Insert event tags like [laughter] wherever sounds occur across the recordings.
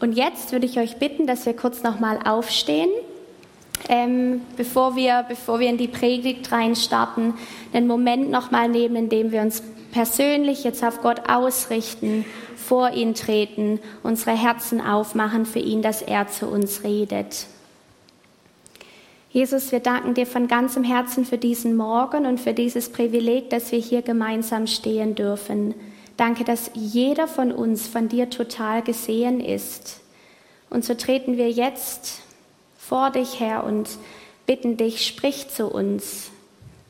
Und jetzt würde ich euch bitten, dass wir kurz nochmal aufstehen, ähm, bevor, wir, bevor wir in die Predigt reinstarten, einen Moment nochmal nehmen, in dem wir uns persönlich jetzt auf Gott ausrichten, vor ihn treten, unsere Herzen aufmachen für ihn, dass er zu uns redet. Jesus, wir danken dir von ganzem Herzen für diesen Morgen und für dieses Privileg, dass wir hier gemeinsam stehen dürfen. Danke, dass jeder von uns von dir total gesehen ist. Und so treten wir jetzt vor dich her und bitten dich, sprich zu uns.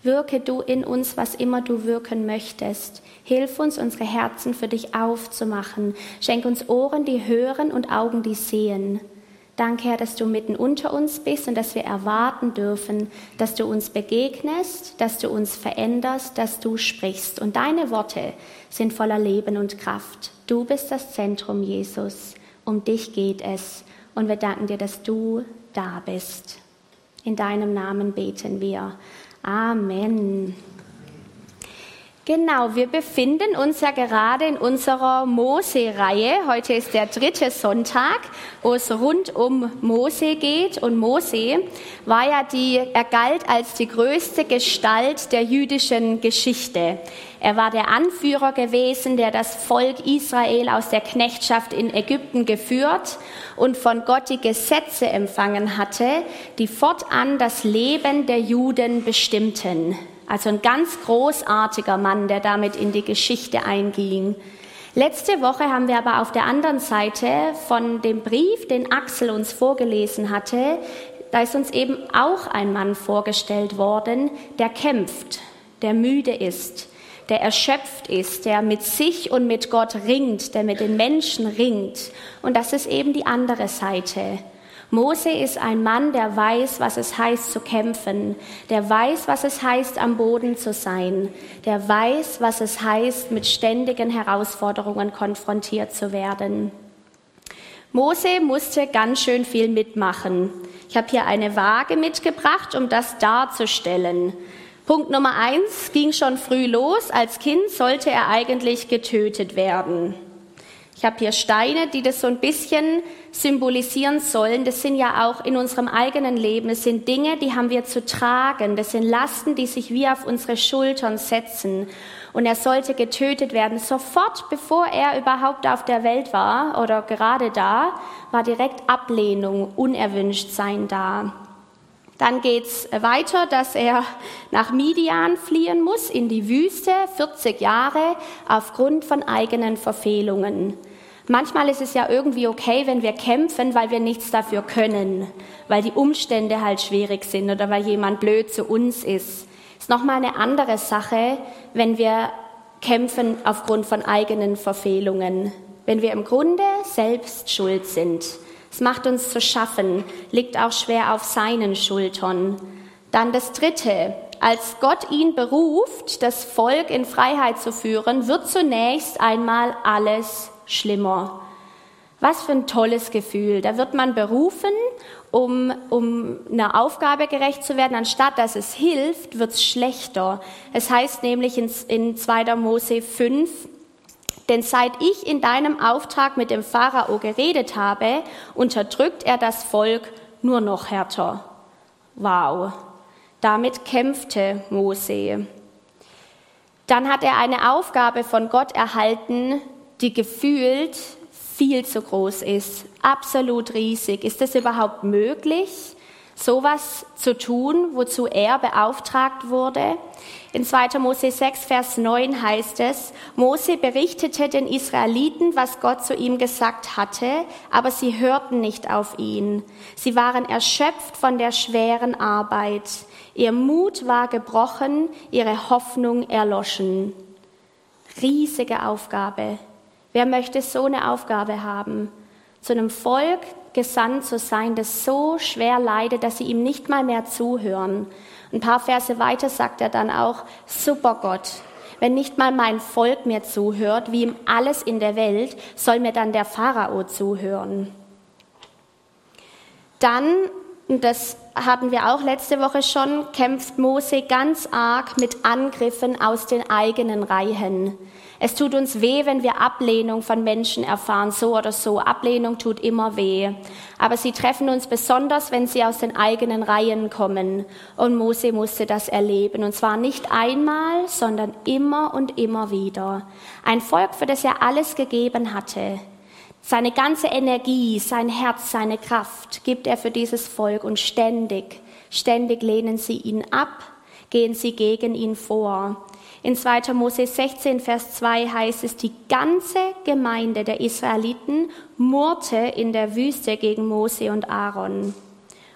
Wirke du in uns, was immer du wirken möchtest. Hilf uns, unsere Herzen für dich aufzumachen. Schenk uns Ohren, die hören und Augen, die sehen. Danke, Herr, dass du mitten unter uns bist und dass wir erwarten dürfen, dass du uns begegnest, dass du uns veränderst, dass du sprichst. Und deine Worte sind voller Leben und Kraft. Du bist das Zentrum, Jesus. Um dich geht es. Und wir danken dir, dass du da bist. In deinem Namen beten wir. Amen. Genau, wir befinden uns ja gerade in unserer Mose-Reihe. Heute ist der dritte Sonntag, wo es rund um Mose geht. Und Mose war ja die, er galt als die größte Gestalt der jüdischen Geschichte. Er war der Anführer gewesen, der das Volk Israel aus der Knechtschaft in Ägypten geführt und von Gott die Gesetze empfangen hatte, die fortan das Leben der Juden bestimmten. Also ein ganz großartiger Mann, der damit in die Geschichte einging. Letzte Woche haben wir aber auf der anderen Seite von dem Brief, den Axel uns vorgelesen hatte, da ist uns eben auch ein Mann vorgestellt worden, der kämpft, der müde ist, der erschöpft ist, der mit sich und mit Gott ringt, der mit den Menschen ringt. Und das ist eben die andere Seite. Mose ist ein Mann, der weiß, was es heißt zu kämpfen, der weiß, was es heißt, am Boden zu sein, der weiß, was es heißt, mit ständigen Herausforderungen konfrontiert zu werden. Mose musste ganz schön viel mitmachen. Ich habe hier eine Waage mitgebracht, um das darzustellen. Punkt Nummer eins ging schon früh los. Als Kind sollte er eigentlich getötet werden. Ich habe hier Steine, die das so ein bisschen symbolisieren sollen. Das sind ja auch in unserem eigenen Leben. Es sind Dinge, die haben wir zu tragen. Das sind Lasten, die sich wie auf unsere Schultern setzen. Und er sollte getötet werden. Sofort, bevor er überhaupt auf der Welt war oder gerade da, war direkt Ablehnung, Unerwünschtsein da. Dann geht's weiter, dass er nach Midian fliehen muss, in die Wüste, 40 Jahre, aufgrund von eigenen Verfehlungen. Manchmal ist es ja irgendwie okay, wenn wir kämpfen, weil wir nichts dafür können, weil die Umstände halt schwierig sind oder weil jemand blöd zu uns ist. Ist nochmal eine andere Sache, wenn wir kämpfen aufgrund von eigenen Verfehlungen, wenn wir im Grunde selbst schuld sind. Es macht uns zu schaffen, liegt auch schwer auf seinen Schultern. Dann das Dritte. Als Gott ihn beruft, das Volk in Freiheit zu führen, wird zunächst einmal alles schlimmer. Was für ein tolles Gefühl. Da wird man berufen, um, um einer Aufgabe gerecht zu werden. Anstatt dass es hilft, wird es schlechter. Es heißt nämlich in, in 2. Mose 5, denn seit ich in deinem Auftrag mit dem Pharao geredet habe, unterdrückt er das Volk nur noch härter. Wow. Damit kämpfte Mose. Dann hat er eine Aufgabe von Gott erhalten, die gefühlt viel zu groß ist, absolut riesig. Ist es überhaupt möglich, sowas zu tun, wozu er beauftragt wurde? In 2. Mose 6, Vers 9 heißt es, Mose berichtete den Israeliten, was Gott zu ihm gesagt hatte, aber sie hörten nicht auf ihn. Sie waren erschöpft von der schweren Arbeit. Ihr Mut war gebrochen, ihre Hoffnung erloschen. Riesige Aufgabe, Wer möchte so eine Aufgabe haben, zu einem Volk gesandt zu sein, das so schwer leidet, dass sie ihm nicht mal mehr zuhören? Ein paar Verse weiter sagt er dann auch, super Gott, wenn nicht mal mein Volk mir zuhört, wie ihm alles in der Welt, soll mir dann der Pharao zuhören. Dann, das hatten wir auch letzte Woche schon, kämpft Mose ganz arg mit Angriffen aus den eigenen Reihen. Es tut uns weh, wenn wir Ablehnung von Menschen erfahren, so oder so. Ablehnung tut immer weh. Aber sie treffen uns besonders, wenn sie aus den eigenen Reihen kommen. Und Mose musste das erleben. Und zwar nicht einmal, sondern immer und immer wieder. Ein Volk, für das er alles gegeben hatte. Seine ganze Energie, sein Herz, seine Kraft gibt er für dieses Volk und ständig, ständig lehnen sie ihn ab, gehen sie gegen ihn vor. In 2. Mose 16, Vers 2 heißt es, die ganze Gemeinde der Israeliten murrte in der Wüste gegen Mose und Aaron.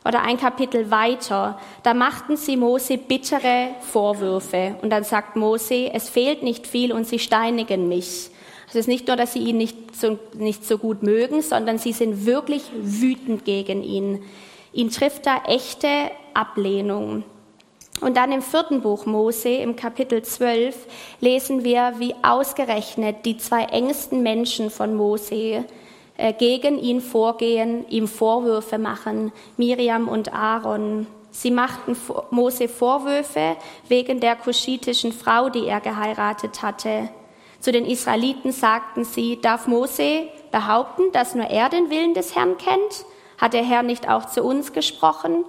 Oder ein Kapitel weiter, da machten sie Mose bittere Vorwürfe. Und dann sagt Mose, es fehlt nicht viel und sie steinigen mich. Es ist nicht nur, dass sie ihn nicht so, nicht so gut mögen, sondern sie sind wirklich wütend gegen ihn. Ihn trifft da echte Ablehnung. Und dann im vierten Buch Mose, im Kapitel 12, lesen wir, wie ausgerechnet die zwei engsten Menschen von Mose äh, gegen ihn vorgehen, ihm Vorwürfe machen, Miriam und Aaron. Sie machten Mose Vorwürfe wegen der kuschitischen Frau, die er geheiratet hatte. Zu den Israeliten sagten sie, darf Mose behaupten, dass nur er den Willen des Herrn kennt? Hat der Herr nicht auch zu uns gesprochen?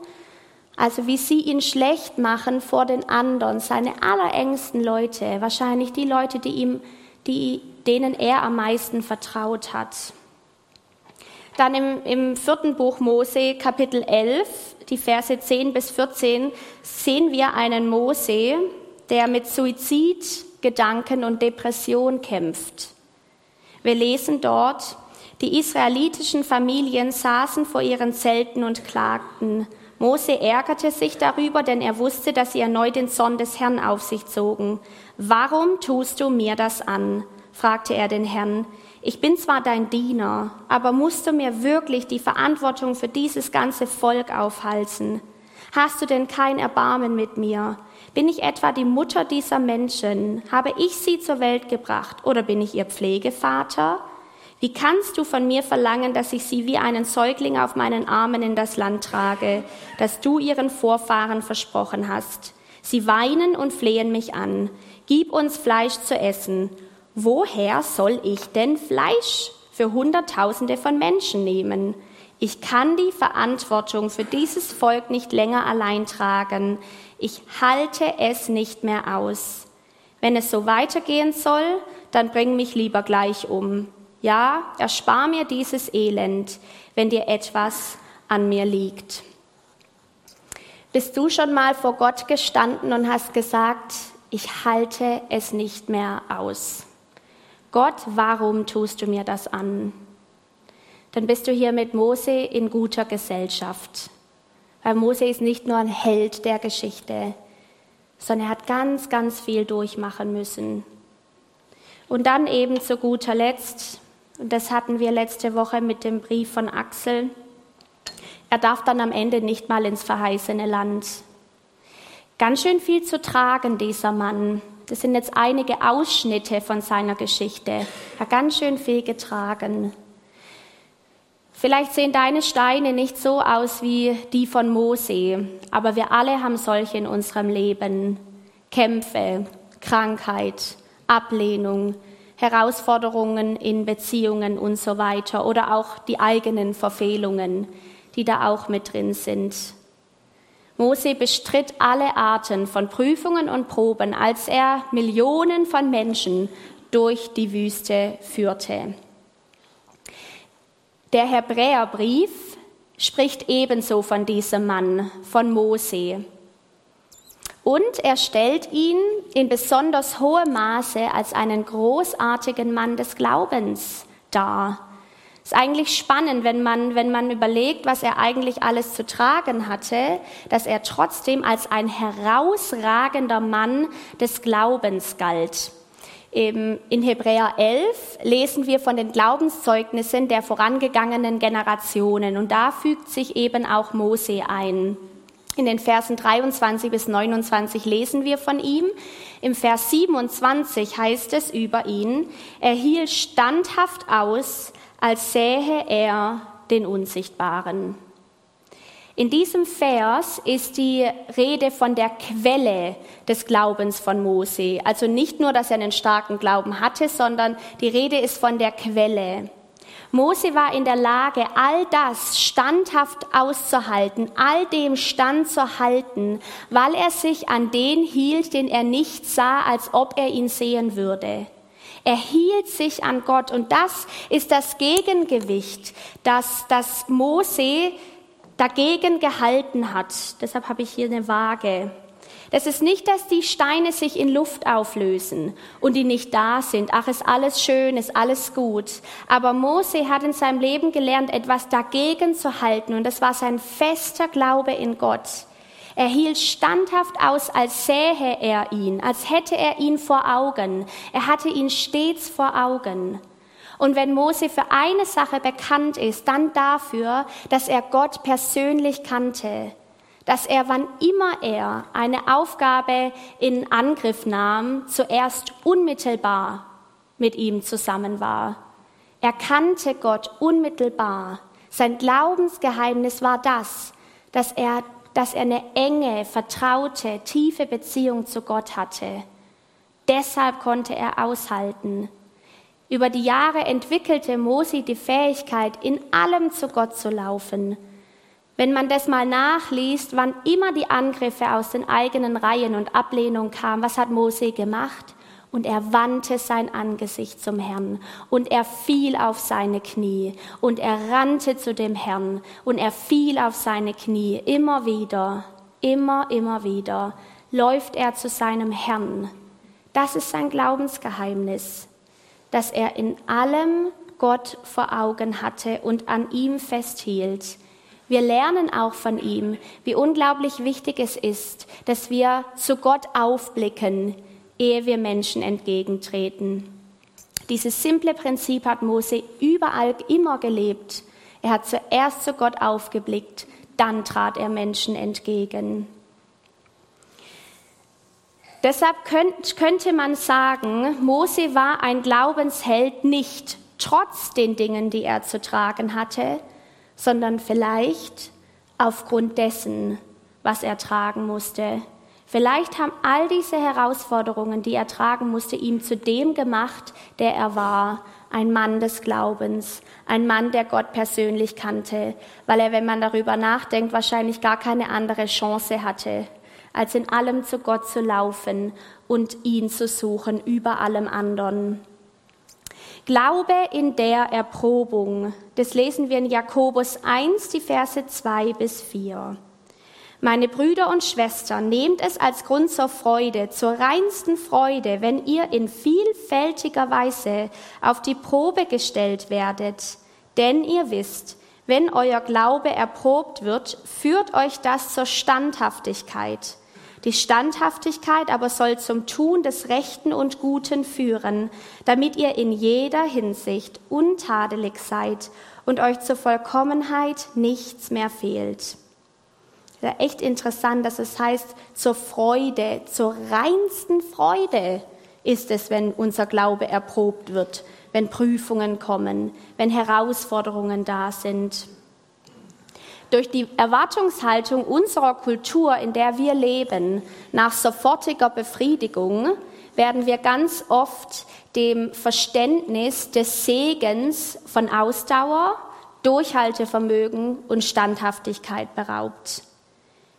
Also wie sie ihn schlecht machen vor den anderen, seine allerengsten Leute, wahrscheinlich die Leute, die ihm, die, denen er am meisten vertraut hat. Dann im, im vierten Buch Mose, Kapitel 11, die Verse 10 bis 14, sehen wir einen Mose, der mit Suizidgedanken und Depression kämpft. Wir lesen dort, die israelitischen Familien saßen vor ihren Zelten und klagten, Mose ärgerte sich darüber, denn er wusste, dass sie erneut den Zorn des Herrn auf sich zogen. Warum tust du mir das an? fragte er den Herrn. Ich bin zwar dein Diener, aber musst du mir wirklich die Verantwortung für dieses ganze Volk aufhalsen? Hast du denn kein Erbarmen mit mir? Bin ich etwa die Mutter dieser Menschen? Habe ich sie zur Welt gebracht oder bin ich ihr Pflegevater? Wie kannst du von mir verlangen, dass ich sie wie einen Säugling auf meinen Armen in das Land trage, das du ihren Vorfahren versprochen hast? Sie weinen und flehen mich an. Gib uns Fleisch zu essen. Woher soll ich denn Fleisch für Hunderttausende von Menschen nehmen? Ich kann die Verantwortung für dieses Volk nicht länger allein tragen. Ich halte es nicht mehr aus. Wenn es so weitergehen soll, dann bring mich lieber gleich um. Ja, erspar mir dieses Elend, wenn dir etwas an mir liegt. Bist du schon mal vor Gott gestanden und hast gesagt, ich halte es nicht mehr aus? Gott, warum tust du mir das an? Dann bist du hier mit Mose in guter Gesellschaft. Weil Mose ist nicht nur ein Held der Geschichte, sondern er hat ganz, ganz viel durchmachen müssen. Und dann eben zu guter Letzt und das hatten wir letzte Woche mit dem Brief von Axel. Er darf dann am Ende nicht mal ins verheißene Land. Ganz schön viel zu tragen, dieser Mann. Das sind jetzt einige Ausschnitte von seiner Geschichte. Er hat ganz schön viel getragen. Vielleicht sehen deine Steine nicht so aus wie die von Mose, aber wir alle haben solche in unserem Leben. Kämpfe, Krankheit, Ablehnung, Herausforderungen in Beziehungen und so weiter oder auch die eigenen Verfehlungen, die da auch mit drin sind. Mose bestritt alle Arten von Prüfungen und Proben, als er Millionen von Menschen durch die Wüste führte. Der Hebräerbrief spricht ebenso von diesem Mann, von Mose. Und er stellt ihn in besonders hohem Maße als einen großartigen Mann des Glaubens dar. Ist eigentlich spannend, wenn man, wenn man überlegt, was er eigentlich alles zu tragen hatte, dass er trotzdem als ein herausragender Mann des Glaubens galt. In Hebräer 11 lesen wir von den Glaubenszeugnissen der vorangegangenen Generationen und da fügt sich eben auch Mose ein. In den Versen 23 bis 29 lesen wir von ihm. Im Vers 27 heißt es über ihn, er hielt standhaft aus, als sähe er den Unsichtbaren. In diesem Vers ist die Rede von der Quelle des Glaubens von Mose. Also nicht nur, dass er einen starken Glauben hatte, sondern die Rede ist von der Quelle. Mose war in der Lage, all das standhaft auszuhalten, all dem Stand zu halten, weil er sich an den hielt, den er nicht sah, als ob er ihn sehen würde. Er hielt sich an Gott und das ist das Gegengewicht, das, das Mose dagegen gehalten hat. Deshalb habe ich hier eine Waage. Das ist nicht, dass die Steine sich in Luft auflösen und die nicht da sind. Ach, ist alles schön, ist alles gut. Aber Mose hat in seinem Leben gelernt, etwas dagegen zu halten und das war sein fester Glaube in Gott. Er hielt standhaft aus, als sähe er ihn, als hätte er ihn vor Augen. Er hatte ihn stets vor Augen. Und wenn Mose für eine Sache bekannt ist, dann dafür, dass er Gott persönlich kannte, dass er, wann immer er eine Aufgabe in Angriff nahm, zuerst unmittelbar mit ihm zusammen war. Er kannte Gott unmittelbar. Sein Glaubensgeheimnis war das, dass er, dass er eine enge, vertraute, tiefe Beziehung zu Gott hatte. Deshalb konnte er aushalten, über die Jahre entwickelte Mose die Fähigkeit, in allem zu Gott zu laufen. Wenn man das mal nachliest, wann immer die Angriffe aus den eigenen Reihen und Ablehnung kamen, was hat Mose gemacht? Und er wandte sein Angesicht zum Herrn und er fiel auf seine Knie und er rannte zu dem Herrn und er fiel auf seine Knie. Immer wieder, immer, immer wieder läuft er zu seinem Herrn. Das ist sein Glaubensgeheimnis dass er in allem Gott vor Augen hatte und an ihm festhielt. Wir lernen auch von ihm, wie unglaublich wichtig es ist, dass wir zu Gott aufblicken, ehe wir Menschen entgegentreten. Dieses simple Prinzip hat Mose überall immer gelebt. Er hat zuerst zu Gott aufgeblickt, dann trat er Menschen entgegen. Deshalb könnte man sagen, Mose war ein Glaubensheld nicht trotz den Dingen, die er zu tragen hatte, sondern vielleicht aufgrund dessen, was er tragen musste. Vielleicht haben all diese Herausforderungen, die er tragen musste, ihm zu dem gemacht, der er war, ein Mann des Glaubens, ein Mann, der Gott persönlich kannte, weil er, wenn man darüber nachdenkt, wahrscheinlich gar keine andere Chance hatte, als in allem zu Gott zu laufen und ihn zu suchen über allem anderen. Glaube in der Erprobung, das lesen wir in Jakobus 1, die Verse 2 bis 4. Meine Brüder und Schwestern, nehmt es als Grund zur Freude, zur reinsten Freude, wenn ihr in vielfältiger Weise auf die Probe gestellt werdet. Denn ihr wisst, wenn euer Glaube erprobt wird, führt euch das zur Standhaftigkeit. Die Standhaftigkeit aber soll zum Tun des Rechten und Guten führen, damit ihr in jeder Hinsicht untadelig seid und euch zur Vollkommenheit nichts mehr fehlt. Ja, echt interessant, dass es heißt, zur Freude, zur reinsten Freude ist es, wenn unser Glaube erprobt wird, wenn Prüfungen kommen, wenn Herausforderungen da sind. Durch die Erwartungshaltung unserer Kultur, in der wir leben, nach sofortiger Befriedigung, werden wir ganz oft dem Verständnis des Segens von Ausdauer, Durchhaltevermögen und Standhaftigkeit beraubt.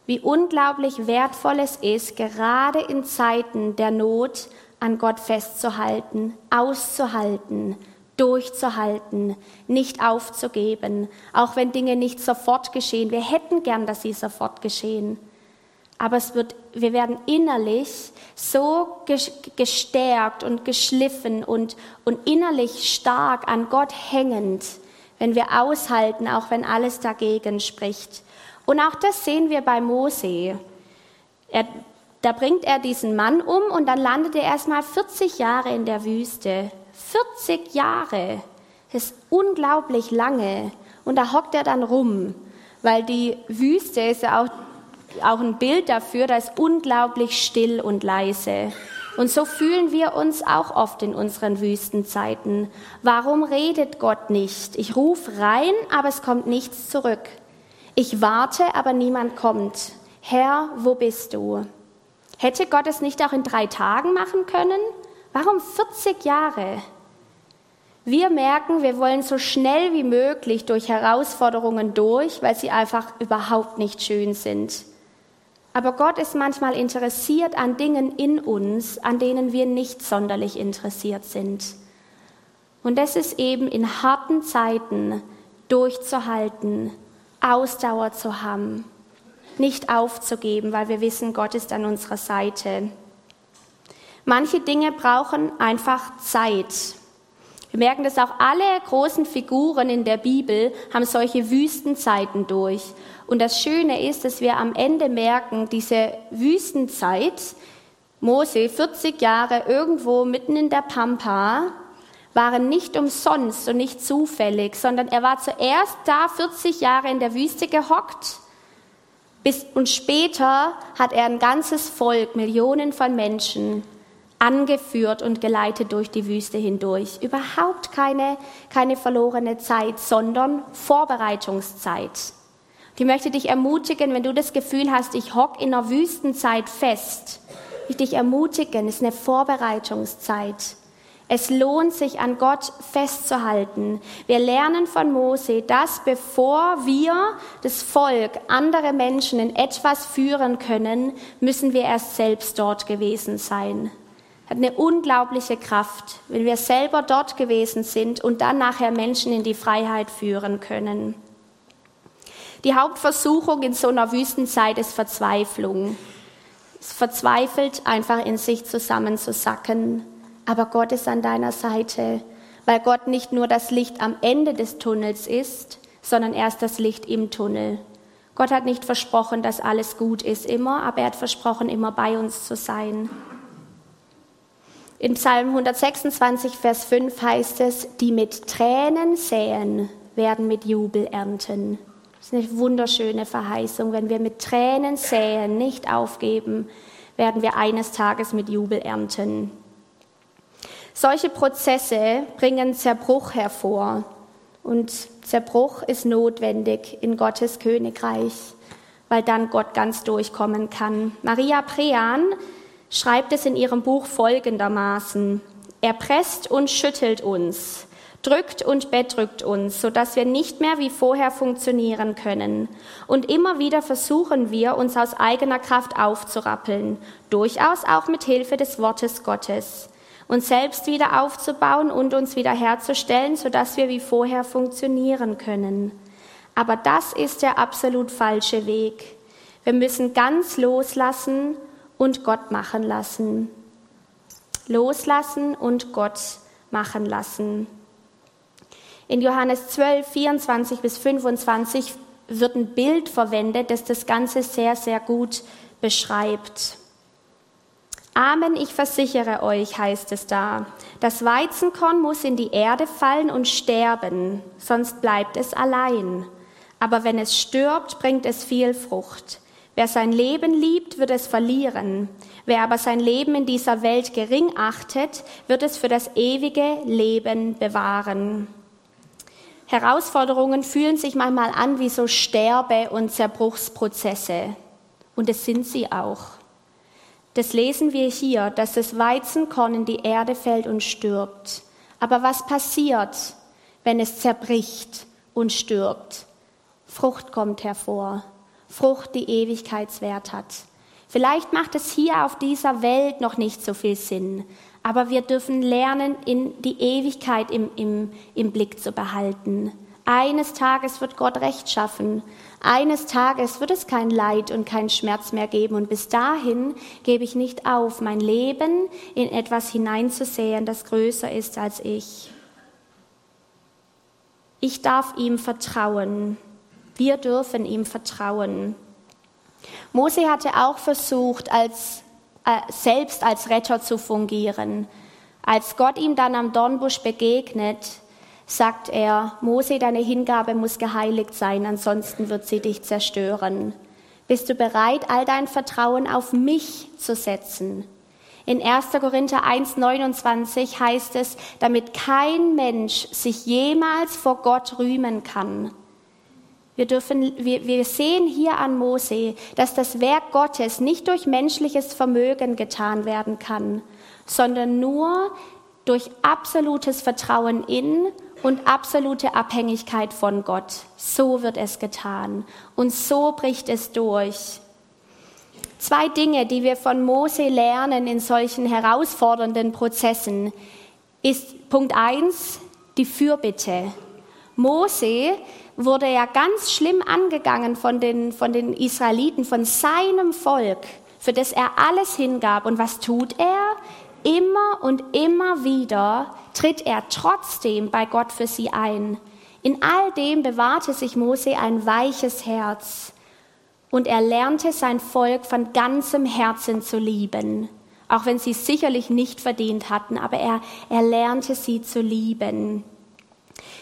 Wie unglaublich wertvoll es ist, gerade in Zeiten der Not an Gott festzuhalten, auszuhalten, durchzuhalten, nicht aufzugeben, auch wenn Dinge nicht sofort geschehen. Wir hätten gern, dass sie sofort geschehen. Aber es wird, wir werden innerlich so gestärkt und geschliffen und, und innerlich stark an Gott hängend, wenn wir aushalten, auch wenn alles dagegen spricht. Und auch das sehen wir bei Mose. Er, da bringt er diesen Mann um und dann landet er erstmal 40 Jahre in der Wüste. 40 Jahre ist unglaublich lange. Und da hockt er dann rum, weil die Wüste ist ja auch, auch ein Bild dafür, da ist unglaublich still und leise. Und so fühlen wir uns auch oft in unseren Wüstenzeiten. Warum redet Gott nicht? Ich rufe rein, aber es kommt nichts zurück. Ich warte, aber niemand kommt. Herr, wo bist du? Hätte Gott es nicht auch in drei Tagen machen können? Warum 40 Jahre? Wir merken, wir wollen so schnell wie möglich durch Herausforderungen durch, weil sie einfach überhaupt nicht schön sind. Aber Gott ist manchmal interessiert an Dingen in uns, an denen wir nicht sonderlich interessiert sind. Und es ist eben in harten Zeiten durchzuhalten, Ausdauer zu haben, nicht aufzugeben, weil wir wissen, Gott ist an unserer Seite. Manche Dinge brauchen einfach Zeit. Wir merken, dass auch alle großen Figuren in der Bibel haben solche Wüstenzeiten durch. Und das Schöne ist, dass wir am Ende merken, diese Wüstenzeit, Mose 40 Jahre irgendwo mitten in der Pampa, waren nicht umsonst und nicht zufällig, sondern er war zuerst da 40 Jahre in der Wüste gehockt bis, und später hat er ein ganzes Volk, Millionen von Menschen angeführt und geleitet durch die Wüste hindurch. Überhaupt keine, keine verlorene Zeit, sondern Vorbereitungszeit. Ich möchte dich ermutigen, wenn du das Gefühl hast, ich hock in einer Wüstenzeit fest, ich dich ermutigen, es ist eine Vorbereitungszeit. Es lohnt sich, an Gott festzuhalten. Wir lernen von Mose, dass bevor wir das Volk, andere Menschen in etwas führen können, müssen wir erst selbst dort gewesen sein. Hat eine unglaubliche Kraft, wenn wir selber dort gewesen sind und dann nachher Menschen in die Freiheit führen können. Die Hauptversuchung in so einer Wüstenzeit ist Verzweiflung. Es verzweifelt, einfach in sich zusammenzusacken aber Gott ist an deiner Seite, weil Gott nicht nur das Licht am Ende des Tunnels ist, sondern erst das Licht im Tunnel. Gott hat nicht versprochen, dass alles gut ist immer, aber er hat versprochen, immer bei uns zu sein. In Psalm 126, Vers 5 heißt es, die mit Tränen säen, werden mit Jubel ernten. Das ist eine wunderschöne Verheißung. Wenn wir mit Tränen säen, nicht aufgeben, werden wir eines Tages mit Jubel ernten. Solche Prozesse bringen Zerbruch hervor. Und Zerbruch ist notwendig in Gottes Königreich, weil dann Gott ganz durchkommen kann. Maria Prean schreibt es in ihrem Buch folgendermaßen. Er presst und schüttelt uns, drückt und bedrückt uns, sodass wir nicht mehr wie vorher funktionieren können. Und immer wieder versuchen wir, uns aus eigener Kraft aufzurappeln, durchaus auch mit Hilfe des Wortes Gottes uns selbst wieder aufzubauen und uns wieder herzustellen, sodass wir wie vorher funktionieren können. Aber das ist der absolut falsche Weg. Wir müssen ganz loslassen und Gott machen lassen. Loslassen und Gott machen lassen. In Johannes 12, 24 bis 25 wird ein Bild verwendet, das das Ganze sehr, sehr gut beschreibt. Amen, ich versichere euch, heißt es da. Das Weizenkorn muss in die Erde fallen und sterben, sonst bleibt es allein. Aber wenn es stirbt, bringt es viel Frucht. Wer sein Leben liebt, wird es verlieren. Wer aber sein Leben in dieser Welt gering achtet, wird es für das ewige Leben bewahren. Herausforderungen fühlen sich manchmal an wie so Sterbe- und Zerbruchsprozesse. Und es sind sie auch. Das lesen wir hier, dass das Weizenkorn in die Erde fällt und stirbt. Aber was passiert, wenn es zerbricht und stirbt? Frucht kommt hervor. Frucht, die Ewigkeitswert hat. Vielleicht macht es hier auf dieser Welt noch nicht so viel Sinn, aber wir dürfen lernen, in die Ewigkeit im, im, im Blick zu behalten. Eines Tages wird Gott Recht schaffen. Eines Tages wird es kein Leid und kein Schmerz mehr geben. Und bis dahin gebe ich nicht auf, mein Leben in etwas hineinzusehen, das größer ist als ich. Ich darf ihm vertrauen. Wir dürfen ihm vertrauen. Mose hatte auch versucht, als, äh, selbst als Retter zu fungieren. Als Gott ihm dann am Dornbusch begegnet, sagt er, Mose, deine Hingabe muss geheiligt sein, ansonsten wird sie dich zerstören. Bist du bereit, all dein Vertrauen auf mich zu setzen? In 1. Korinther 1.29 heißt es, damit kein Mensch sich jemals vor Gott rühmen kann. Wir, dürfen, wir, wir sehen hier an Mose, dass das Werk Gottes nicht durch menschliches Vermögen getan werden kann, sondern nur durch absolutes Vertrauen in und absolute Abhängigkeit von Gott. So wird es getan und so bricht es durch. Zwei Dinge, die wir von Mose lernen in solchen herausfordernden Prozessen, ist Punkt eins die Fürbitte. Mose wurde ja ganz schlimm angegangen von den, von den Israeliten, von seinem Volk, für das er alles hingab. Und was tut er? Immer und immer wieder tritt er trotzdem bei Gott für sie ein. In all dem bewahrte sich Mose ein weiches Herz und er lernte sein Volk von ganzem Herzen zu lieben, auch wenn sie es sicherlich nicht verdient hatten, aber er, er lernte sie zu lieben.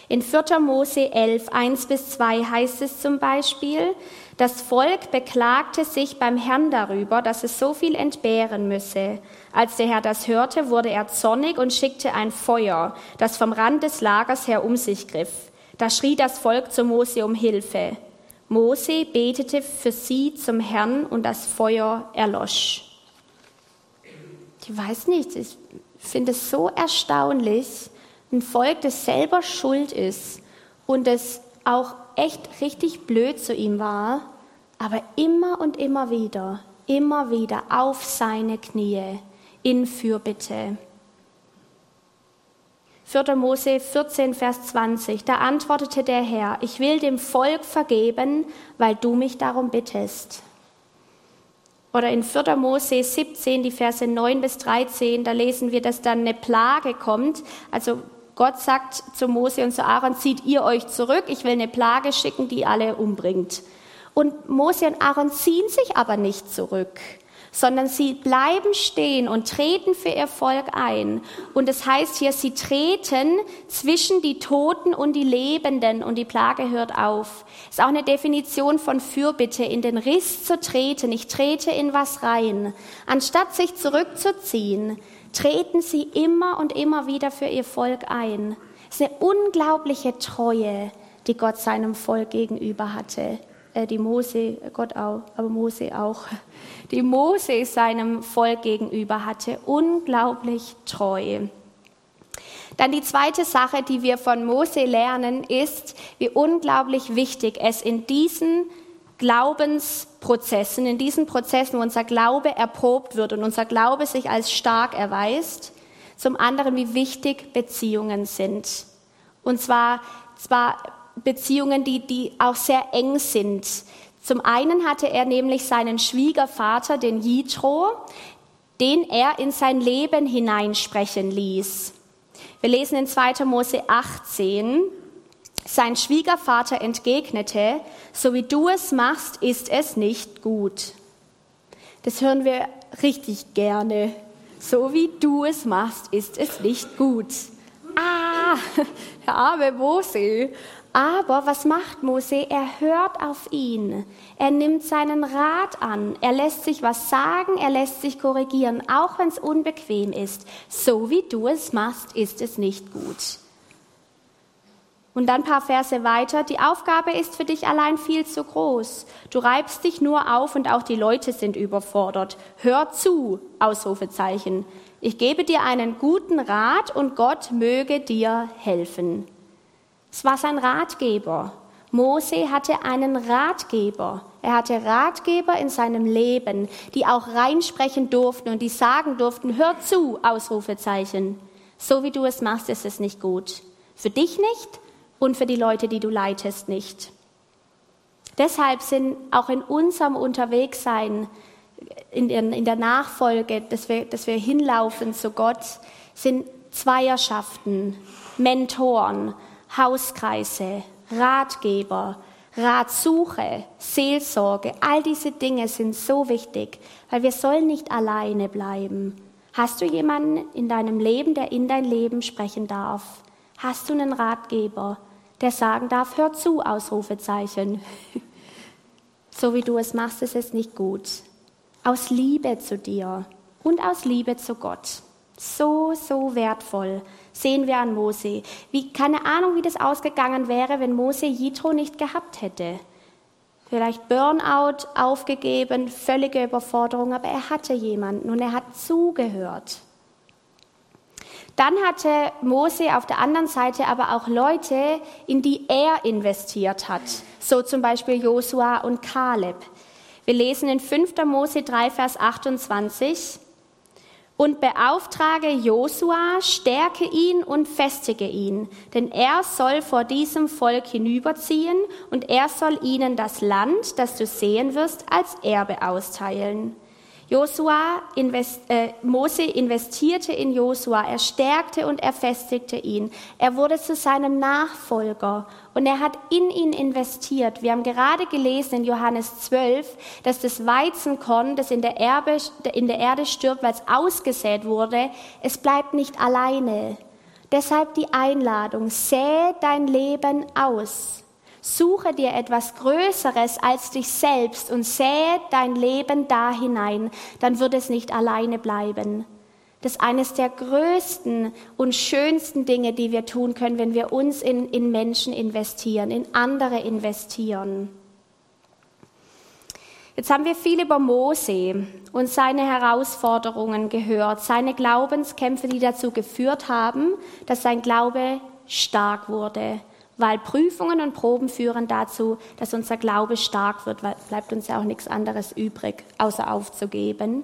In 4. Mose 11, 1 bis 2 heißt es zum Beispiel, das Volk beklagte sich beim Herrn darüber, dass es so viel entbehren müsse. Als der Herr das hörte, wurde er zornig und schickte ein Feuer, das vom Rand des Lagers her um sich griff. Da schrie das Volk zu Mose um Hilfe. Mose betete für sie zum Herrn und das Feuer erlosch. Ich weiß nicht, ich finde es so erstaunlich, ein Volk, das selber schuld ist und das auch echt richtig blöd zu ihm war, aber immer und immer wieder, immer wieder auf seine Knie in Fürbitte. 4. Mose 14, Vers 20. Da antwortete der Herr, ich will dem Volk vergeben, weil du mich darum bittest. Oder in 4. Mose 17, die Verse 9 bis 13, da lesen wir, dass dann eine Plage kommt. Also Gott sagt zu Mose und zu Aaron, zieht ihr euch zurück, ich will eine Plage schicken, die alle umbringt. Und Mose und Aaron ziehen sich aber nicht zurück, sondern sie bleiben stehen und treten für ihr Volk ein. Und es das heißt hier, sie treten zwischen die Toten und die Lebenden und die Plage hört auf. Ist auch eine Definition von Fürbitte, in den Riss zu treten. Ich trete in was rein. Anstatt sich zurückzuziehen, treten sie immer und immer wieder für ihr Volk ein. Ist eine unglaubliche Treue, die Gott seinem Volk gegenüber hatte. Äh, die Mose, Gott auch, aber Mose auch. Die Mose seinem Volk gegenüber hatte. Unglaublich treu. Dann die zweite Sache, die wir von Mose lernen, ist, wie unglaublich wichtig es in diesen Glaubensprozessen, in diesen Prozessen, wo unser Glaube erprobt wird und unser Glaube sich als stark erweist, zum anderen, wie wichtig Beziehungen sind. Und zwar, zwar Beziehungen, die, die auch sehr eng sind. Zum einen hatte er nämlich seinen Schwiegervater, den Jitro, den er in sein Leben hineinsprechen ließ. Wir lesen in 2. Mose 18, sein Schwiegervater entgegnete, so wie du es machst, ist es nicht gut. Das hören wir richtig gerne. So wie du es machst, ist es nicht gut. Ah, [laughs] der arme Mose. Aber was macht Mose? Er hört auf ihn. Er nimmt seinen Rat an. Er lässt sich was sagen, er lässt sich korrigieren, auch wenn es unbequem ist. So wie du es machst, ist es nicht gut. Und dann ein paar Verse weiter. Die Aufgabe ist für dich allein viel zu groß. Du reibst dich nur auf und auch die Leute sind überfordert. Hör zu, Ausrufezeichen. Ich gebe dir einen guten Rat und Gott möge dir helfen. Es war sein Ratgeber. Mose hatte einen Ratgeber. Er hatte Ratgeber in seinem Leben, die auch reinsprechen durften und die sagen durften, hör zu, Ausrufezeichen. So wie du es machst, ist es nicht gut. Für dich nicht und für die Leute, die du leitest, nicht. Deshalb sind auch in unserem Unterwegssein, in, in der Nachfolge, dass wir, dass wir hinlaufen zu Gott, sind Zweierschaften, Mentoren, Hauskreise, Ratgeber, Ratsuche, Seelsorge, all diese Dinge sind so wichtig, weil wir sollen nicht alleine bleiben. Hast du jemanden in deinem Leben, der in dein Leben sprechen darf? Hast du einen Ratgeber, der sagen darf, hör zu, Ausrufezeichen. [laughs] so wie du es machst, ist es nicht gut. Aus Liebe zu dir und aus Liebe zu Gott. So, so wertvoll sehen wir an Mose. Wie, keine Ahnung, wie das ausgegangen wäre, wenn Mose Jitro nicht gehabt hätte. Vielleicht Burnout, aufgegeben, völlige Überforderung, aber er hatte jemanden und er hat zugehört. Dann hatte Mose auf der anderen Seite aber auch Leute, in die er investiert hat, so zum Beispiel Josua und Kaleb. Wir lesen in 5. Mose 3, Vers 28 und beauftrage Josua, stärke ihn und festige ihn, denn er soll vor diesem Volk hinüberziehen und er soll ihnen das Land, das du sehen wirst, als Erbe austeilen. Josua, invest, äh, Mose investierte in Josua, er stärkte und er festigte ihn. Er wurde zu seinem Nachfolger und er hat in ihn investiert. Wir haben gerade gelesen in Johannes 12, dass das Weizenkorn, das in der, Erbe, in der Erde stirbt, weil es ausgesät wurde, es bleibt nicht alleine. Deshalb die Einladung, sähe dein Leben aus. Suche dir etwas Größeres als dich selbst und sähe dein Leben da hinein, dann wird es nicht alleine bleiben. Das ist eines der größten und schönsten Dinge, die wir tun können, wenn wir uns in, in Menschen investieren, in andere investieren. Jetzt haben wir viel über Mose und seine Herausforderungen gehört, seine Glaubenskämpfe, die dazu geführt haben, dass sein Glaube stark wurde weil Prüfungen und Proben führen dazu, dass unser Glaube stark wird, weil bleibt uns ja auch nichts anderes übrig, außer aufzugeben.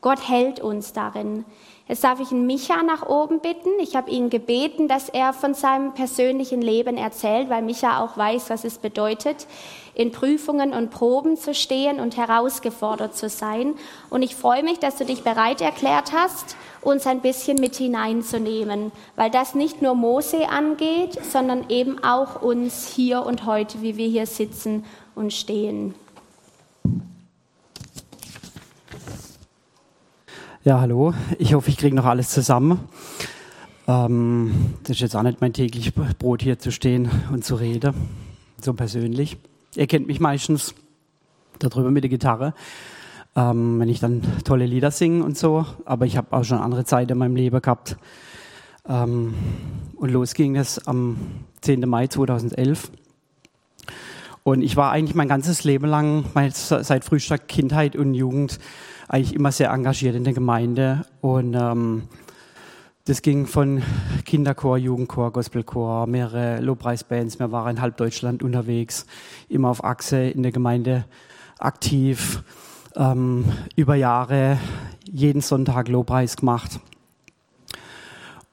Gott hält uns darin. Jetzt darf ich ihn Micha nach oben bitten. Ich habe ihn gebeten, dass er von seinem persönlichen Leben erzählt, weil Micha auch weiß, was es bedeutet, in Prüfungen und Proben zu stehen und herausgefordert zu sein. Und ich freue mich, dass du dich bereit erklärt hast, uns ein bisschen mit hineinzunehmen, weil das nicht nur Mose angeht, sondern eben auch uns hier und heute, wie wir hier sitzen und stehen. Ja, hallo. Ich hoffe, ich kriege noch alles zusammen. Ähm, das ist jetzt auch nicht mein tägliches Brot, hier zu stehen und zu reden, so persönlich. Ihr kennt mich meistens darüber mit der Gitarre ähm, wenn ich dann tolle Lieder singe und so. Aber ich habe auch schon andere Zeiten in meinem Leben gehabt. Ähm, und los ging es am 10. Mai 2011. Und ich war eigentlich mein ganzes Leben lang, seit Frühstück, Kindheit und Jugend, eigentlich immer sehr engagiert in der Gemeinde. Und ähm, das ging von Kinderchor, Jugendchor, Gospelchor, mehrere Lobpreisbands. Wir waren in halb Deutschland unterwegs, immer auf Achse in der Gemeinde aktiv ähm, über Jahre jeden Sonntag Lobpreis gemacht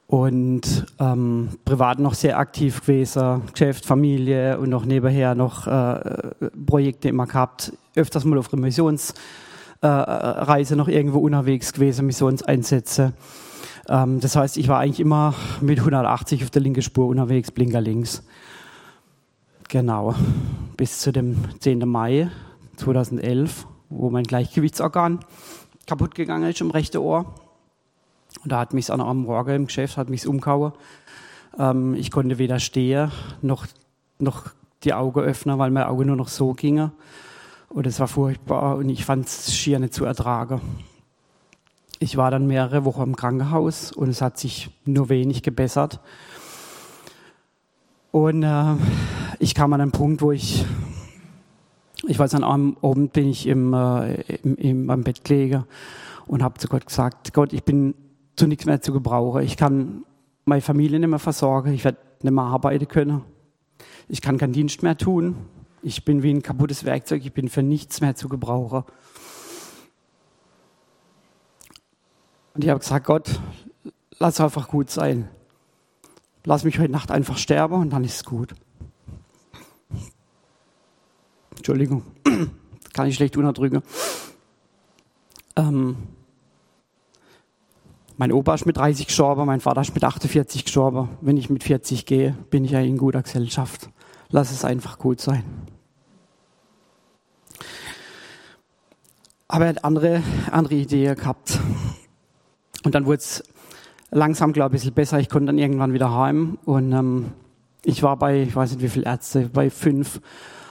und ähm, privat noch sehr aktiv gewesen, Geschäft, Familie und noch nebenher noch äh, Projekte immer gehabt, öfters mal auf Missionsreise äh, noch irgendwo unterwegs gewesen, Missionseinsätze. Ähm, das heißt, ich war eigentlich immer mit 180 auf der linken Spur unterwegs, Blinker links. Genau, bis zu dem 10. Mai 2011 wo mein Gleichgewichtsorgan kaputt gegangen ist im rechten Ohr. Und da hat mich noch am Morgen im Geschäft, hat mich umgehauen. Ähm, ich konnte weder stehen, noch, noch die Augen öffnen, weil mein Auge nur noch so ging. Und es war furchtbar und ich fand es schier nicht zu ertragen. Ich war dann mehrere Wochen im Krankenhaus und es hat sich nur wenig gebessert. Und äh, ich kam an einen Punkt, wo ich ich weiß, an einem Abend bin ich im, äh, im, im, am Bett gelegen und habe zu Gott gesagt, Gott, ich bin zu nichts mehr zu gebrauchen. Ich kann meine Familie nicht mehr versorgen. Ich werde nicht mehr arbeiten können. Ich kann keinen Dienst mehr tun. Ich bin wie ein kaputtes Werkzeug. Ich bin für nichts mehr zu gebrauchen. Und ich habe gesagt, Gott, lass einfach gut sein. Lass mich heute Nacht einfach sterben und dann ist es gut. Entschuldigung, [clears throat] kann ich schlecht unterdrücken. Ähm, mein Opa ist mit 30 gestorben, mein Vater ist mit 48 gestorben. Wenn ich mit 40 gehe, bin ich ja in guter Gesellschaft. Lass es einfach gut sein. Aber er hat andere, andere Ideen gehabt. Und dann wurde es langsam, glaube ich, ein bisschen besser. Ich konnte dann irgendwann wieder heim. Und ähm, ich war bei, ich weiß nicht wie viele Ärzte, bei fünf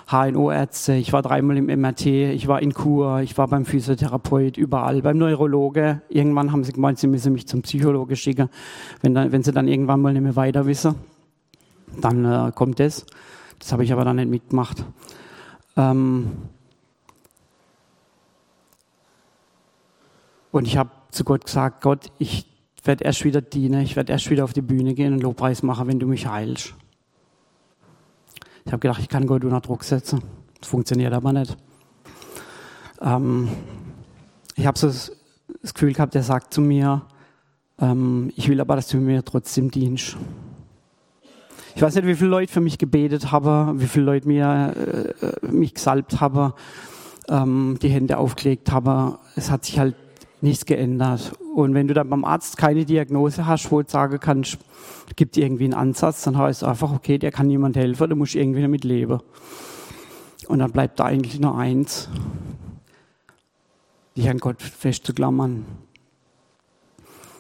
HNO-Ärzte, ich war dreimal im MRT, ich war in Kur, ich war beim Physiotherapeut, überall, beim Neurologe. Irgendwann haben sie gemeint, sie müssen mich zum Psychologe schicken, wenn, dann, wenn sie dann irgendwann mal nicht mehr weiter wissen. Dann äh, kommt das. Das habe ich aber dann nicht mitgemacht. Ähm und ich habe zu Gott gesagt, Gott, ich werde erst wieder dienen, ich werde erst wieder auf die Bühne gehen und Lobpreis machen, wenn du mich heilst. Ich habe gedacht, ich kann Gott unter Druck setzen. Das funktioniert aber nicht. Ähm, ich habe so das, Gefühl gehabt, er sagt zu mir, ähm, ich will aber, dass du mir trotzdem dienst. Ich weiß nicht, wie viele Leute für mich gebetet haben, wie viele Leute mir, äh, mich gesalbt haben, ähm, die Hände aufgelegt haben. Es hat sich halt nichts geändert. Und wenn du dann beim Arzt keine Diagnose hast, wo du sagen kannst, gibt irgendwie einen Ansatz, dann heißt es einfach, okay, der kann niemand helfen, du musst irgendwie damit leben. Und dann bleibt da eigentlich nur eins, dich an Gott festzuklammern.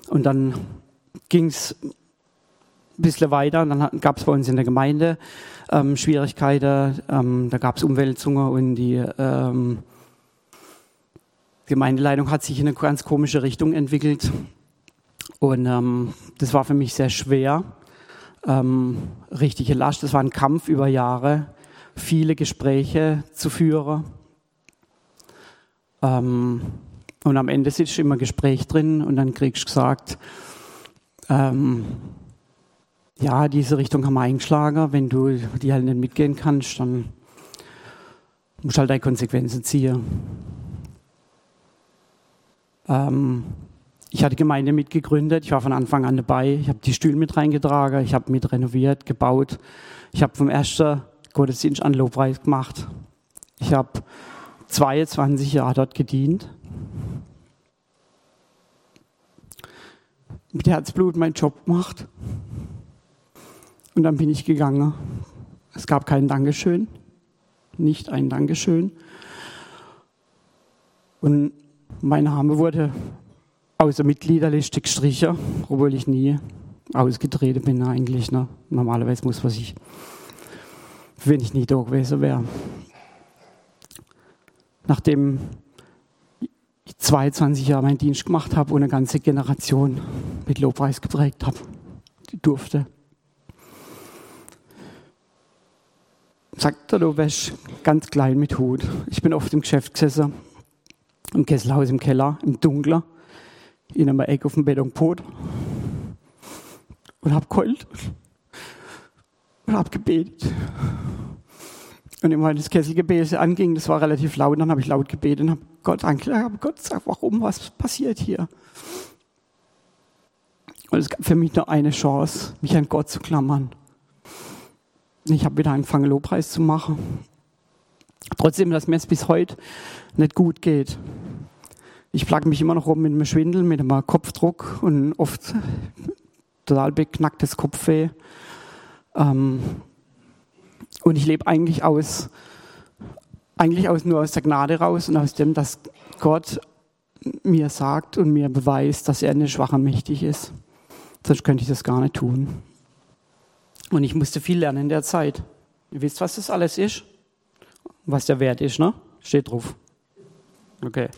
Und dann ging es ein bisschen weiter, dann gab es bei uns in der Gemeinde ähm, Schwierigkeiten, ähm, da gab es Umwälzungen und die ähm, Gemeindeleitung hat sich in eine ganz komische Richtung entwickelt. Und ähm, das war für mich sehr schwer. Ähm, richtige Last. Das war ein Kampf über Jahre, viele Gespräche zu führen. Ähm, und am Ende sitzt immer Gespräch drin und dann kriegst du gesagt, ähm, ja, diese Richtung haben wir eingeschlagen. Wenn du die halt nicht mitgehen kannst, dann musst du halt deine Konsequenzen ziehen. Ähm, ich hatte Gemeinde mitgegründet, ich war von Anfang an dabei, ich habe die Stühle mit reingetragen, ich habe mit renoviert, gebaut. Ich habe vom ersten Gottesdienst an Lobpreis gemacht. Ich habe 22 Jahre dort gedient. Mit Herzblut meinen Job gemacht. Und dann bin ich gegangen. Es gab kein Dankeschön. Nicht ein Dankeschön. Und mein Name wurde aus der Mitgliederliste gestrichen, obwohl ich nie ausgetreten bin eigentlich. Ne? Normalerweise muss man sich, wenn ich nie da gewesen wäre. Nachdem ich 22 Jahre meinen Dienst gemacht habe und eine ganze Generation mit Lobpreis geprägt habe, durfte. Sagt er, du wärst ganz klein mit Hut. Ich bin oft im Geschäft gesessen im Kesselhaus im Keller, im Dunkler, in einem Eck auf dem Betonpot und hab geheult und hab gebetet. Und immer das Kesselgebet anging, das war relativ laut, dann habe ich laut gebetet und habe Gott angeklagt, Gott, sag, warum, was passiert hier? Und es gab für mich nur eine Chance, mich an Gott zu klammern. Ich habe wieder angefangen, Lobpreis zu machen. Trotzdem, dass mir es bis heute nicht gut geht. Ich plage mich immer noch rum mit einem Schwindel, mit einem Kopfdruck und oft total beknacktes Kopfweh. Ähm, und ich lebe eigentlich aus, eigentlich aus, nur aus der Gnade raus und aus dem, dass Gott mir sagt und mir beweist, dass er nicht schwach und mächtig ist. Sonst könnte ich das gar nicht tun. Und ich musste viel lernen in der Zeit. Ihr wisst, was das alles ist? Was der Wert ist, ne? Steht drauf. Okay.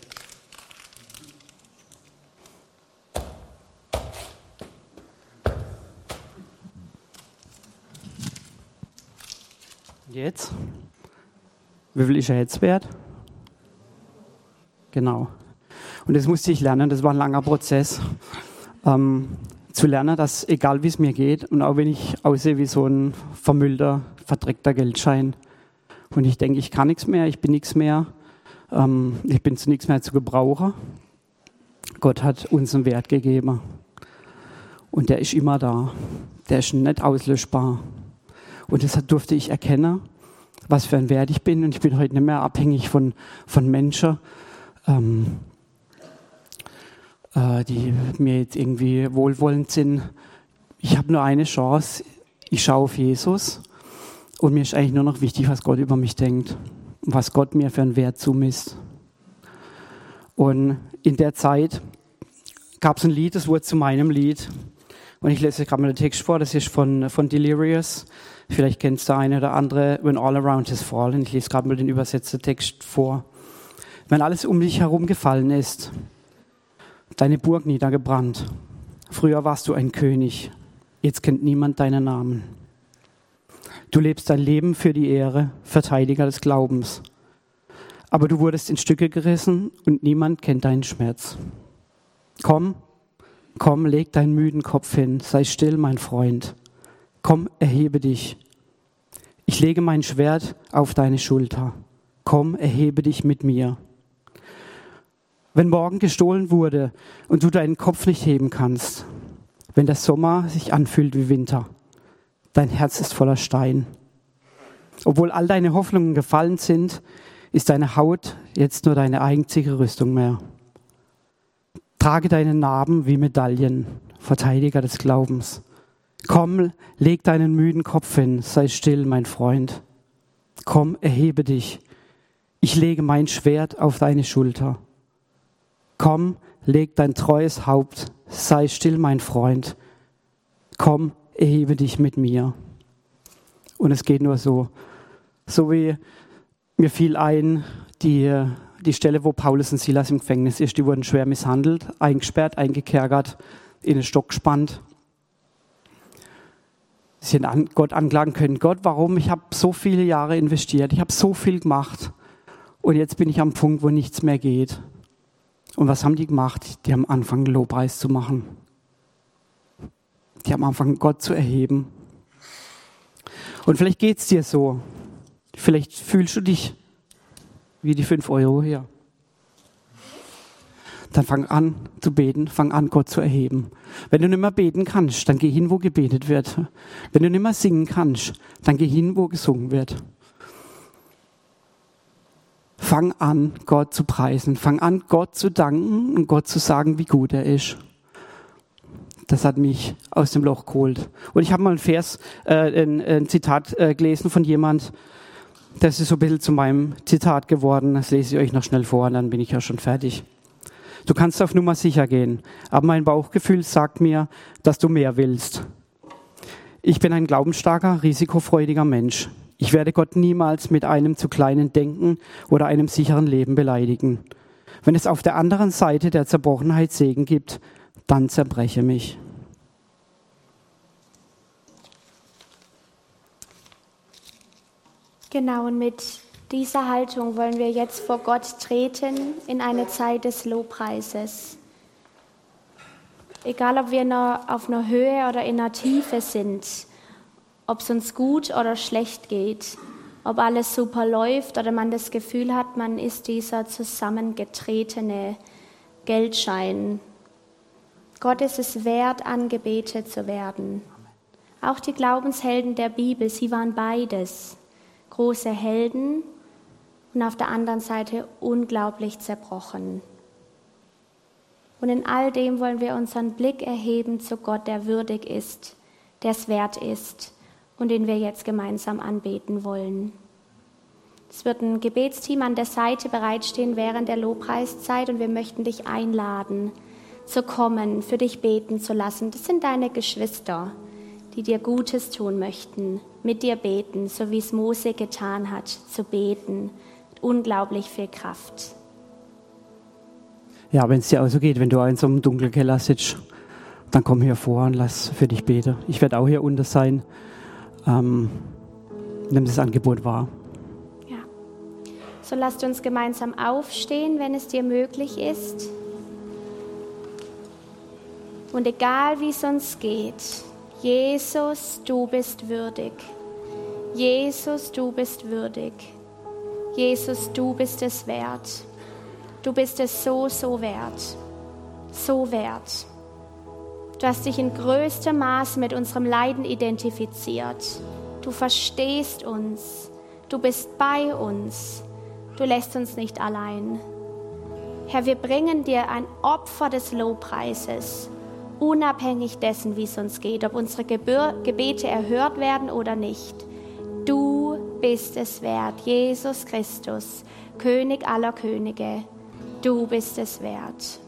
Jetzt? Wie viel ist er jetzt wert? Genau. Und das musste ich lernen, das war ein langer Prozess. Ähm, zu lernen, dass egal wie es mir geht und auch wenn ich aussehe wie so ein vermüllter, verdreckter Geldschein und ich denke, ich kann nichts mehr, ich bin nichts mehr, ähm, ich bin zu nichts mehr zu gebrauchen. Gott hat uns einen Wert gegeben und der ist immer da. Der ist nicht auslöschbar. Und deshalb durfte ich erkennen, was für ein Wert ich bin. Und ich bin heute nicht mehr abhängig von, von Menschen, ähm, äh, die mir jetzt irgendwie wohlwollend sind. Ich habe nur eine Chance. Ich schaue auf Jesus. Und mir ist eigentlich nur noch wichtig, was Gott über mich denkt. Was Gott mir für einen Wert zumisst. Und in der Zeit gab es ein Lied, das wurde zu meinem Lied. Und ich lese gerade mal den Text vor, das ist von, von Delirious. Vielleicht kennst du eine oder andere, When All Around Is Fallen. Ich lese gerade mal den übersetzten Text vor. Wenn alles um dich herum gefallen ist, deine Burg niedergebrannt. Früher warst du ein König, jetzt kennt niemand deinen Namen. Du lebst dein Leben für die Ehre, Verteidiger des Glaubens. Aber du wurdest in Stücke gerissen und niemand kennt deinen Schmerz. Komm, komm, leg deinen müden Kopf hin, sei still, mein Freund. Komm, erhebe dich. Ich lege mein Schwert auf deine Schulter. Komm, erhebe dich mit mir. Wenn morgen gestohlen wurde und du deinen Kopf nicht heben kannst, wenn der Sommer sich anfühlt wie Winter, dein Herz ist voller Stein. Obwohl all deine Hoffnungen gefallen sind, ist deine Haut jetzt nur deine einzige Rüstung mehr. Trage deine Narben wie Medaillen, Verteidiger des Glaubens. Komm, leg deinen müden Kopf hin, sei still, mein Freund. Komm, erhebe dich. Ich lege mein Schwert auf deine Schulter. Komm, leg dein treues Haupt, sei still, mein Freund. Komm, erhebe dich mit mir. Und es geht nur so. So wie mir fiel ein, die, die Stelle, wo Paulus und Silas im Gefängnis ist, die wurden schwer misshandelt, eingesperrt, eingekerkert, in den Stock gespannt. Sie sind an Gott anklagen können. Gott, warum? Ich habe so viele Jahre investiert, ich habe so viel gemacht und jetzt bin ich am Punkt, wo nichts mehr geht. Und was haben die gemacht? Die haben angefangen, Lobpreis zu machen. Die haben angefangen, Gott zu erheben. Und vielleicht geht es dir so. Vielleicht fühlst du dich wie die fünf Euro hier. Dann fang an zu beten, fang an, Gott zu erheben. Wenn du nicht mehr beten kannst, dann geh hin, wo gebetet wird. Wenn du nicht mehr singen kannst, dann geh hin, wo gesungen wird. Fang an, Gott zu preisen. Fang an, Gott zu danken und Gott zu sagen, wie gut er ist. Das hat mich aus dem Loch geholt. Und ich habe mal ein Vers, äh, ein, ein Zitat äh, gelesen von jemand, das ist so ein bisschen zu meinem Zitat geworden. Das lese ich euch noch schnell vor und dann bin ich ja schon fertig. Du kannst auf Nummer sicher gehen, aber mein Bauchgefühl sagt mir, dass du mehr willst. Ich bin ein glaubensstarker, risikofreudiger Mensch. Ich werde Gott niemals mit einem zu kleinen Denken oder einem sicheren Leben beleidigen. Wenn es auf der anderen Seite der Zerbrochenheit Segen gibt, dann zerbreche mich. Genau, und mit dieser Haltung wollen wir jetzt vor Gott treten in eine Zeit des Lobpreises. Egal, ob wir auf einer Höhe oder in einer Tiefe sind, ob es uns gut oder schlecht geht, ob alles super läuft oder man das Gefühl hat, man ist dieser zusammengetretene Geldschein. Gott ist es wert, angebetet zu werden. Auch die Glaubenshelden der Bibel, sie waren beides. Große Helden und auf der anderen Seite unglaublich zerbrochen. Und in all dem wollen wir unseren Blick erheben zu Gott, der würdig ist, der es wert ist und den wir jetzt gemeinsam anbeten wollen. Es wird ein Gebetsteam an der Seite bereitstehen während der Lobpreiszeit und wir möchten dich einladen, zu kommen, für dich beten zu lassen. Das sind deine Geschwister, die dir Gutes tun möchten, mit dir beten, so wie es Mose getan hat, zu beten. Unglaublich viel Kraft. Ja, wenn es dir auch so geht, wenn du in so einem dunklen Keller sitzt, dann komm hier vor und lass für dich beten. Ich werde auch hier unten sein ähm, nimm das Angebot wahr. Ja. So lasst uns gemeinsam aufstehen, wenn es dir möglich ist. Und egal wie es uns geht, Jesus, du bist würdig. Jesus, du bist würdig. Jesus, du bist es wert. Du bist es so, so wert. So wert. Du hast dich in größtem Maße mit unserem Leiden identifiziert. Du verstehst uns. Du bist bei uns. Du lässt uns nicht allein. Herr, wir bringen dir ein Opfer des Lobpreises, unabhängig dessen, wie es uns geht, ob unsere Gebete erhört werden oder nicht. Du bist es wert, Jesus Christus, König aller Könige. Du bist es wert.